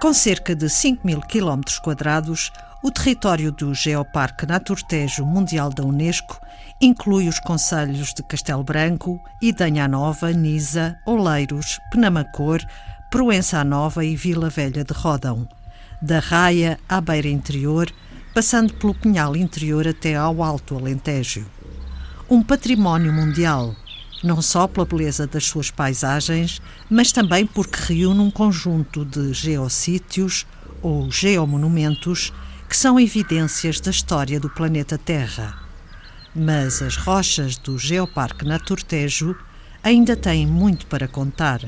Com cerca de 5 mil quilómetros quadrados, o território do Geoparque Naturtejo Mundial da Unesco inclui os concelhos de Castelo Branco, Idanha Nova, Nisa, Oleiros, Penamacor, Proença Nova e Vila Velha de Rodão. Da Raia à Beira Interior, passando pelo Pinhal Interior até ao Alto Alentejo. Um património mundial não só pela beleza das suas paisagens, mas também porque reúne um conjunto de geossítios ou geomonumentos que são evidências da história do planeta Terra. Mas as rochas do Geoparque Naturtejo ainda têm muito para contar.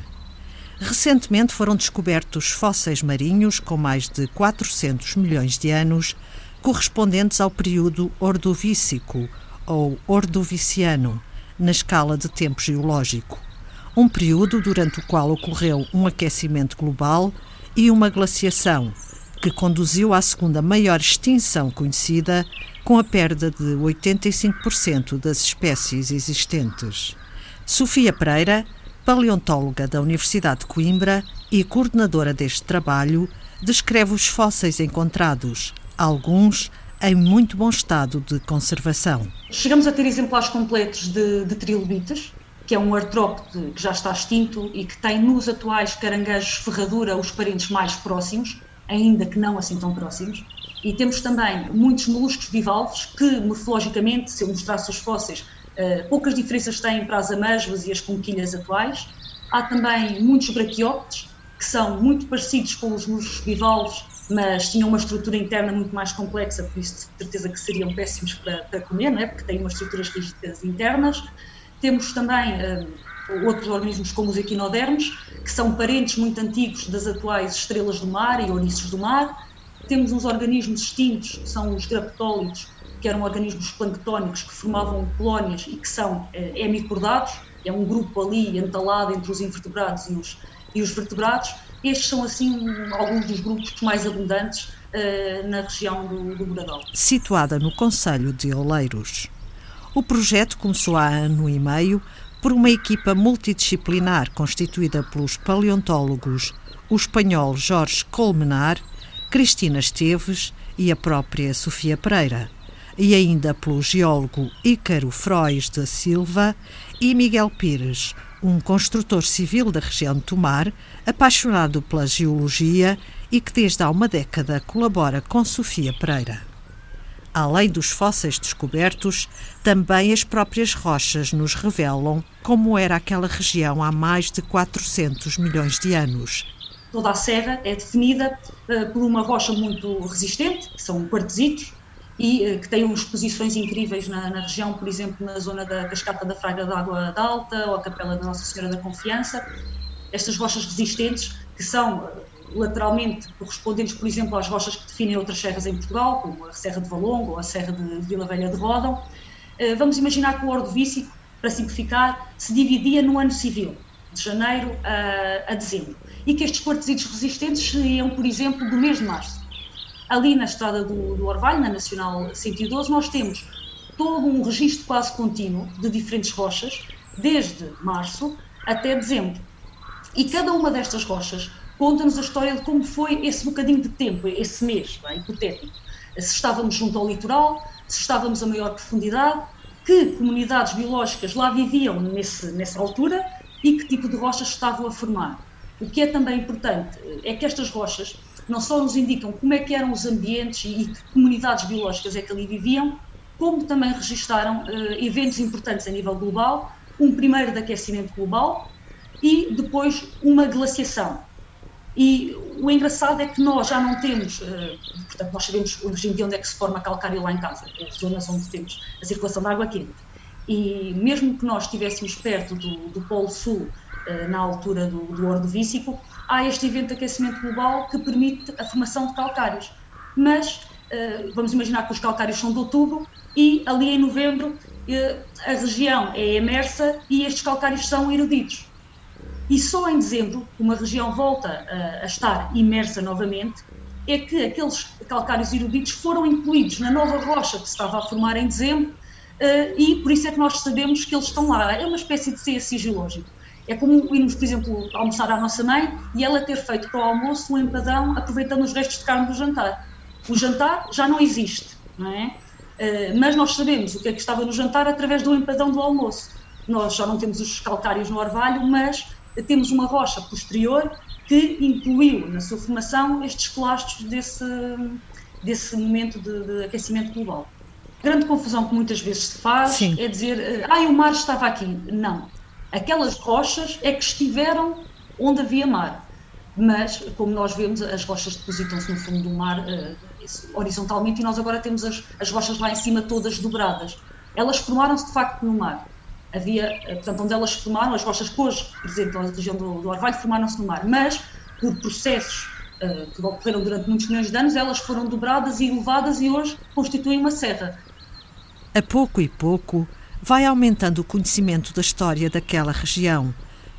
Recentemente foram descobertos fósseis marinhos com mais de 400 milhões de anos, correspondentes ao período Ordovícico ou Ordoviciano, na escala de tempo geológico. Um período durante o qual ocorreu um aquecimento global e uma glaciação, que conduziu à segunda maior extinção conhecida, com a perda de 85% das espécies existentes. Sofia Pereira, paleontóloga da Universidade de Coimbra e coordenadora deste trabalho, descreve os fósseis encontrados, alguns em muito bom estado de conservação. Chegamos a ter exemplares completos de, de trilobites, que é um artrópode que já está extinto e que tem nos atuais caranguejos ferradura os parentes mais próximos, ainda que não assim tão próximos. E temos também muitos moluscos bivalves que, morfologicamente, se eu mostrasse os fósseis, uh, poucas diferenças têm para as amêijoas e as conquilhas atuais. Há também muitos braquiópteros, que são muito parecidos com os moluscos bivalves, mas tinham uma estrutura interna muito mais complexa, por isso de certeza que seriam péssimos para, para comer, não é? porque têm umas estruturas rígidas internas. Temos também uh, outros organismos como os equinodermos, que são parentes muito antigos das atuais estrelas do mar e ouriços do mar. Temos uns organismos extintos, que são os graptólitos, que eram organismos planctónicos que formavam colónias e que são uh, hemicordados, é um grupo ali entalado entre os invertebrados e os, e os vertebrados estes são, assim, alguns dos grupos mais abundantes uh, na região do, do. Situada no Conselho de Oleiros. O projeto começou há ano e meio por uma equipa multidisciplinar constituída pelos paleontólogos o espanhol Jorge Colmenar, Cristina Esteves e a própria Sofia Pereira, e ainda pelo geólogo Ícaro Frois da Silva e Miguel Pires, um construtor civil da região de Tomar, apaixonado pela geologia e que desde há uma década colabora com Sofia Pereira. Além dos fósseis descobertos, também as próprias rochas nos revelam como era aquela região há mais de 400 milhões de anos. Toda a serra é definida uh, por uma rocha muito resistente, que são quartzitos, e uh, que tem umas posições incríveis na, na, região, por exemplo, na zona da cascata da Fraga d'Água da Alta ou a Capela da Nossa Senhora da Confiança. Estas rochas resistentes, que são uh, lateralmente correspondentes, por exemplo, às rochas que definem outras serras em Portugal, como a Serra de Valongo ou a Serra de Vila Velha de Rodão. Uh, vamos imaginar que o Ordovícico, para simplificar, se dividia no ano civil, de janeiro a, a dezembro, e que estes quartzitos resistentes seriam, por exemplo, do mês de março ali na estrada do, do Orvalho, na Nacional 112, nós temos todo um registro quase contínuo de diferentes rochas, desde março até dezembro. E cada uma destas rochas conta-nos a história de como foi esse bocadinho de tempo, esse mês, bem, hipotético. Se estávamos junto ao litoral, se estávamos a maior profundidade, que comunidades biológicas lá viviam nesse, nessa altura e que tipo de rochas estavam a formar. O que é também importante é que estas rochas não só nos indicam como é que eram os ambientes e que comunidades biológicas é que ali viviam, como também registaram uh, eventos importantes a nível global, um primeiro de aquecimento global e depois uma glaciação. E o engraçado é que nós já não temos, uh, portanto, nós sabemos hoje em dia onde é que se forma calcário lá em casa, é as zonas onde temos a circulação de água quente. E mesmo que nós estivéssemos perto do, do Polo Sul, na altura do, do Ordovícico, há este evento de aquecimento global que permite a formação de calcários. Mas uh, vamos imaginar que os calcários são de outubro e ali em novembro uh, a região é emersa e estes calcários são erudidos. E só em dezembro, uma região volta a, estar imersa novamente, é que aqueles calcários erudidos foram incluídos na nova rocha que se estava a formar em dezembro e por isso é que nós sabemos que eles estão lá. É uma espécie de CSI geológico É como irmos, por exemplo, almoçar à nossa mãe e ela ter feito para o almoço um empadão aproveitando os restos de carne do jantar. O jantar já não existe, não é? Uh, mas nós sabemos o que é que estava no jantar através do empadão do almoço. Nós já não temos os calcários no orvalho, mas temos uma rocha posterior que incluiu na sua formação estes plásticos desse, desse momento de, de aquecimento global. A grande confusão que muitas vezes se faz Sim. é dizer, ah, o mar estava aqui. Não. Aquelas rochas é que estiveram onde havia mar. Mas, como nós vemos, as rochas depositam-se no fundo do mar uh, horizontalmente e nós agora temos as, as rochas lá em cima todas dobradas. Elas formaram-se de facto no mar. Havia, uh, portanto, onde elas formaram, as rochas que hoje representam a região do, do Orvalho formaram-se no mar. Mas, por processos uh, que ocorreram durante muitos milhões de anos, elas foram dobradas e elevadas e hoje constituem uma serra. A pouco e pouco, vai aumentando o conhecimento da história daquela região,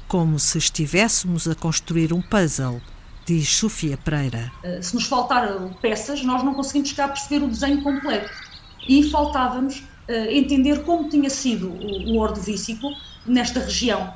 como se estivéssemos a construir um puzzle, diz Sofia Pereira. Eh, se nos faltar peças, nós não conseguimos cá perceber o desenho completo. E faltava-nos uh, entender como tinha sido o, o ordovícico nesta região.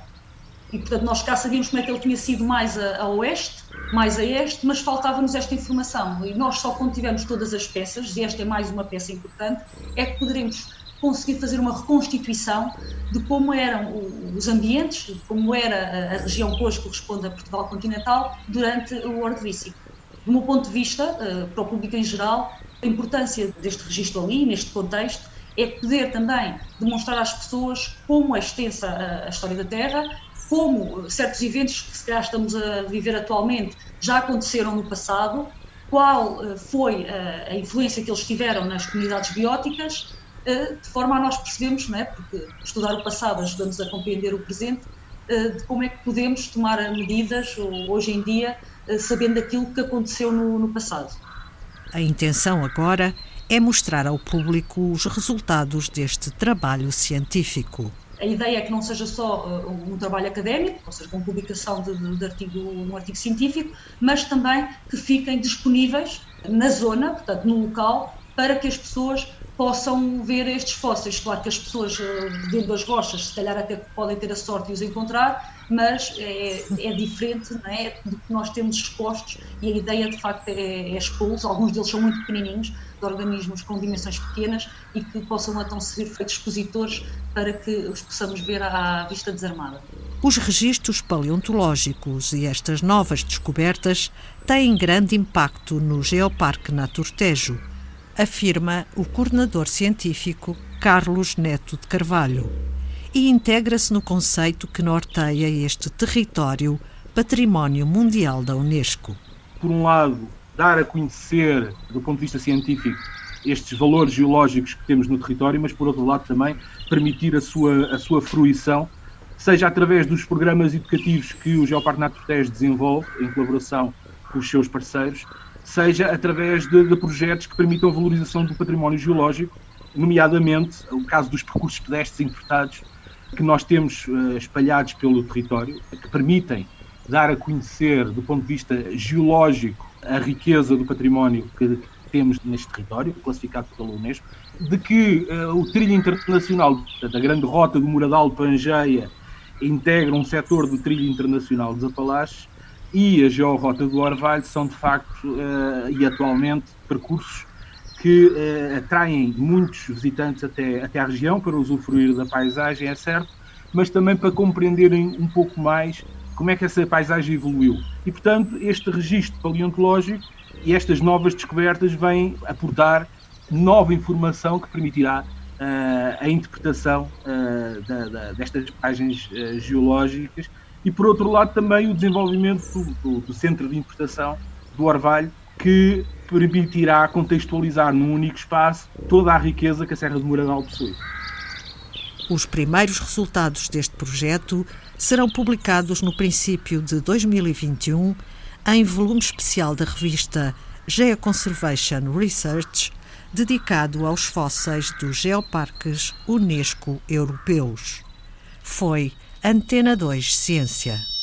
E, portanto, nós cá sabíamos como é que ele tinha sido mais a, a oeste, mais a este, mas faltava-nos esta informação. E nós só quando tivermos todas as peças, e esta é mais uma peça importante, é que poderemos conseguir fazer uma reconstituição de como eram os ambientes, de como era a região que hoje corresponde a Portugal continental durante o Ordovícico. Do meu ponto de vista, eh, para o público em geral, a importância deste registro ali, neste contexto, é poder também demonstrar às pessoas como é extensa a história da Terra, como certos eventos que se calhar estamos a viver atualmente já aconteceram no passado, qual eh, foi a influência que eles tiveram nas comunidades bióticas eh, de forma a nós percebermos, não é? porque estudar o passado ajuda-nos a compreender o presente, eh, de como é que podemos tomar medidas hoje em dia, eh, sabendo aquilo que aconteceu no, no passado. A intenção agora é mostrar ao público os resultados deste trabalho científico. A ideia é que não seja só um trabalho académico, ou seja, com publicação de, de artigo, um artigo científico, mas também que fiquem disponíveis na zona, portanto, no local, para que as pessoas possam ver estes fósseis. Claro que as pessoas eh, dentro das rochas, se calhar até podem ter a sorte de os encontrar, mas é, é diferente não é, do que nós temos expostos e a ideia de facto é, é expô-los. Alguns deles são muito pequenininhos, de organismos com dimensões pequenas e que possam então ser feitos expositores para que os possamos ver à vista desarmada. Os registros paleontológicos e estas novas descobertas têm grande impacto no Geoparque Naturtejo afirma o coordenador científico Carlos Neto de Carvalho, e integra-se no conceito que norteia este território Património Mundial da Unesco. Por um lado, dar a conhecer, do ponto de vista científico, estes valores geológicos que temos no território, mas por outro lado também permitir a sua, a sua fruição, seja através dos programas educativos que o Geoparque Naturtejo desenvolve, em colaboração com os seus parceiros, seja através de, de, projetos que permitam a valorização do património geológico, nomeadamente o caso dos percursos pedestres importados que nós temos uh, espalhados pelo território, que permitem dar a conhecer, do ponto de vista geológico, a riqueza do património que temos neste território, classificado pela Unesco, de que uh, o trilho internacional, da grande rota do Moradal de Pangeia, integra um setor do trilho internacional dos Apalaches e a Georrota do Orvalho são de facto uh, e atualmente percursos que uh, atraem muitos visitantes até, até à região para usufruir da paisagem, é certo, mas também para compreenderem um pouco mais como é que essa paisagem evoluiu. E, portanto, este registro paleontológico e estas novas descobertas vêm aportar nova informação que permitirá uh, a interpretação da, da, destas uh, geológicas e por outro lado também o desenvolvimento do, do, do centro de importação do Orvalho, que permitirá contextualizar num único espaço toda a riqueza que a Serra do Moradal possui. Os primeiros resultados deste projeto serão publicados no princípio de 2021 em volume especial da revista Geoconservation Research, dedicado aos fósseis dos geoparques Unesco europeus. Foi Antena 2 Ciência.